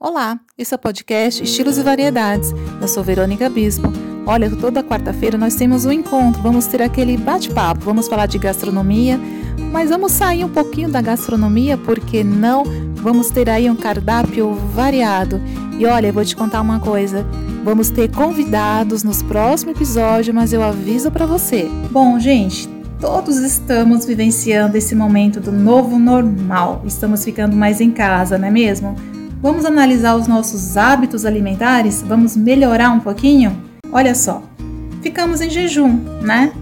Olá, esse é o podcast Estilos e Variedades. Eu sou Verônica Bispo. Olha, toda quarta-feira nós temos um encontro, vamos ter aquele bate-papo, vamos falar de gastronomia, mas vamos sair um pouquinho da gastronomia, porque não vamos ter aí um cardápio variado. E olha, eu vou te contar uma coisa, vamos ter convidados nos próximos episódios, mas eu aviso para você. Bom, gente, todos estamos vivenciando esse momento do novo normal. Estamos ficando mais em casa, não é mesmo? Vamos analisar os nossos hábitos alimentares? Vamos melhorar um pouquinho? Olha só, ficamos em jejum, né?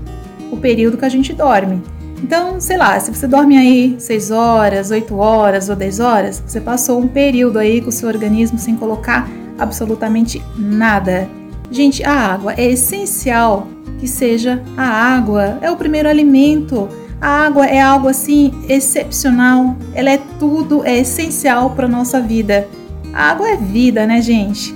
O período que a gente dorme. Então, sei lá, se você dorme aí 6 horas, 8 horas ou 10 horas, você passou um período aí com o seu organismo sem colocar absolutamente nada. Gente, a água é essencial que seja a água, é o primeiro alimento. A água é algo assim excepcional, ela é tudo, é essencial para nossa vida. A água é vida, né, gente?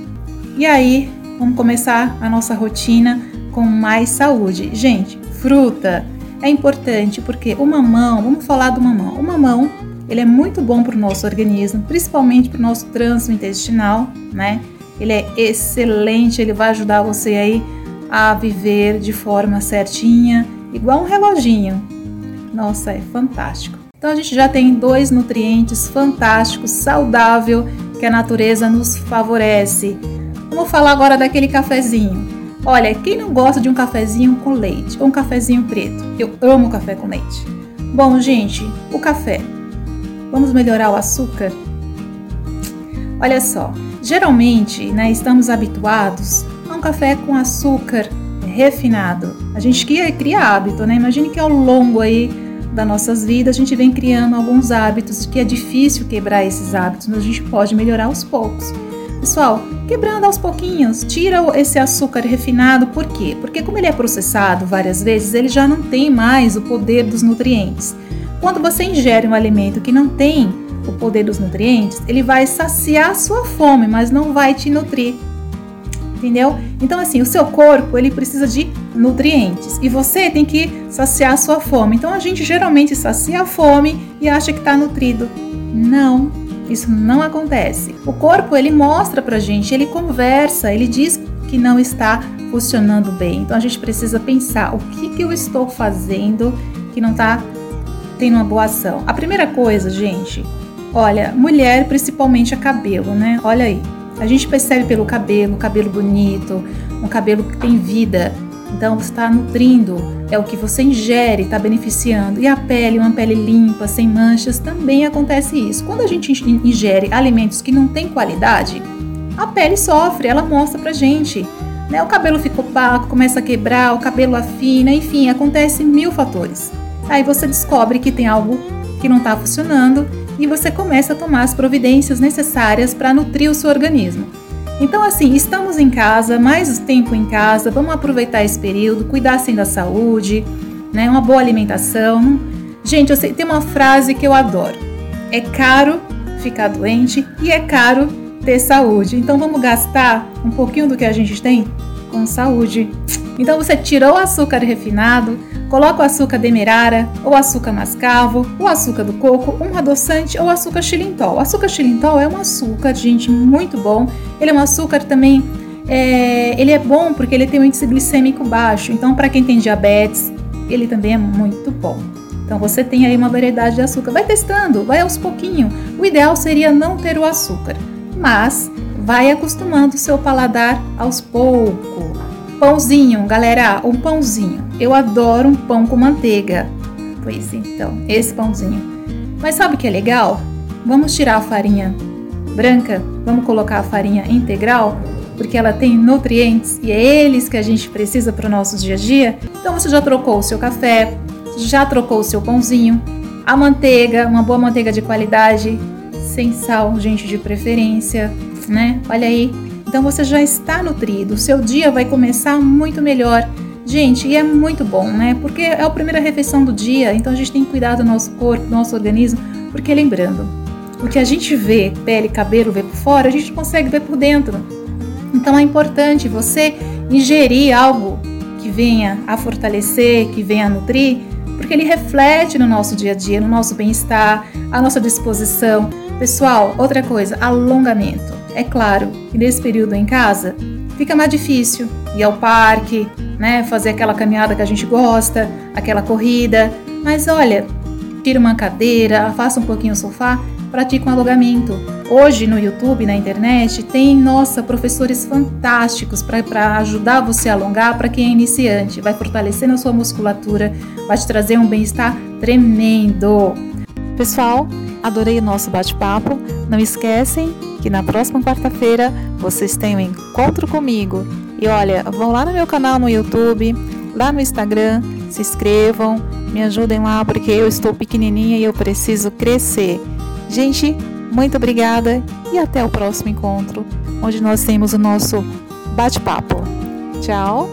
E aí, vamos começar a nossa rotina com mais saúde. Gente, fruta é importante porque o mamão, vamos falar do mamão. O mamão, ele é muito bom para o nosso organismo, principalmente para o nosso trânsito intestinal, né? Ele é excelente, ele vai ajudar você aí a viver de forma certinha, igual um reloginho. Nossa, é fantástico. Então a gente já tem dois nutrientes fantásticos, saudável, que a natureza nos favorece. Vamos falar agora daquele cafezinho. Olha, quem não gosta de um cafezinho com leite ou um cafezinho preto? Eu amo café com leite. Bom, gente, o café. Vamos melhorar o açúcar? Olha só, geralmente né, estamos habituados a um café com açúcar refinado. A gente cria, cria hábito, né? Imagine que ao longo aí das nossas vidas a gente vem criando alguns hábitos que é difícil quebrar esses hábitos, mas a gente pode melhorar aos poucos. Pessoal, quebrando aos pouquinhos, tira esse açúcar refinado, por quê? Porque como ele é processado várias vezes, ele já não tem mais o poder dos nutrientes. Quando você ingere um alimento que não tem o poder dos nutrientes, ele vai saciar sua fome, mas não vai te nutrir entendeu? Então assim, o seu corpo ele precisa de nutrientes e você tem que saciar a sua fome. Então a gente geralmente sacia a fome e acha que está nutrido. Não, isso não acontece. O corpo ele mostra pra gente, ele conversa, ele diz que não está funcionando bem. Então a gente precisa pensar o que, que eu estou fazendo que não está tendo uma boa ação. A primeira coisa, gente, olha, mulher principalmente a cabelo, né? Olha aí, a gente percebe pelo cabelo, cabelo bonito, um cabelo que tem vida. Então você está nutrindo, é o que você ingere, está beneficiando. E a pele, uma pele limpa, sem manchas, também acontece isso. Quando a gente ingere alimentos que não têm qualidade, a pele sofre, ela mostra pra gente. Né? O cabelo fica opaco, começa a quebrar, o cabelo afina, enfim, acontece mil fatores. Aí você descobre que tem algo que não está funcionando e você começa a tomar as providências necessárias para nutrir o seu organismo. Então, assim, estamos em casa, mais tempo em casa, vamos aproveitar esse período, cuidar assim da saúde, né? Uma boa alimentação. Gente, eu sei, tem uma frase que eu adoro: é caro ficar doente e é caro ter saúde. Então, vamos gastar um pouquinho do que a gente tem com saúde. Então, você tirou o açúcar refinado, Coloca o açúcar demerara, ou açúcar mascavo, o açúcar do coco, um adoçante ou açúcar xilintol. O açúcar xilintol é um açúcar, gente, muito bom. Ele é um açúcar também, é, ele é bom porque ele tem um índice glicêmico baixo. Então, para quem tem diabetes, ele também é muito bom. Então, você tem aí uma variedade de açúcar. Vai testando, vai aos pouquinho. O ideal seria não ter o açúcar, mas vai acostumando o seu paladar aos poucos. Pãozinho, galera, um pãozinho. Eu adoro um pão com manteiga. Pois então, esse pãozinho. Mas sabe o que é legal? Vamos tirar a farinha branca, vamos colocar a farinha integral, porque ela tem nutrientes e é eles que a gente precisa para o nosso dia a dia. Então você já trocou o seu café, já trocou o seu pãozinho, a manteiga, uma boa manteiga de qualidade, sem sal, gente de preferência, né? Olha aí, então você já está nutrido, seu dia vai começar muito melhor. Gente, e é muito bom, né? Porque é a primeira refeição do dia, então a gente tem que cuidar do nosso corpo, do nosso organismo, porque lembrando, o que a gente vê, pele, cabelo, vê por fora, a gente consegue ver por dentro. Então é importante você ingerir algo que venha a fortalecer, que venha a nutrir, porque ele reflete no nosso dia a dia, no nosso bem-estar, a nossa disposição. Pessoal, outra coisa, alongamento. É claro que nesse período em casa fica mais difícil ir ao parque, né, fazer aquela caminhada que a gente gosta, aquela corrida. Mas olha, tira uma cadeira, afasta um pouquinho o sofá, pratica um alongamento. Hoje no YouTube, na internet, tem, nossa, professores fantásticos para ajudar você a alongar para quem é iniciante. Vai fortalecendo a sua musculatura, vai te trazer um bem-estar tremendo. Pessoal, adorei o nosso bate-papo. Não esquecem que na próxima quarta-feira vocês têm um encontro comigo. E olha, vão lá no meu canal no YouTube, lá no Instagram, se inscrevam, me ajudem lá porque eu estou pequenininha e eu preciso crescer. Gente, muito obrigada e até o próximo encontro, onde nós temos o nosso bate-papo. Tchau!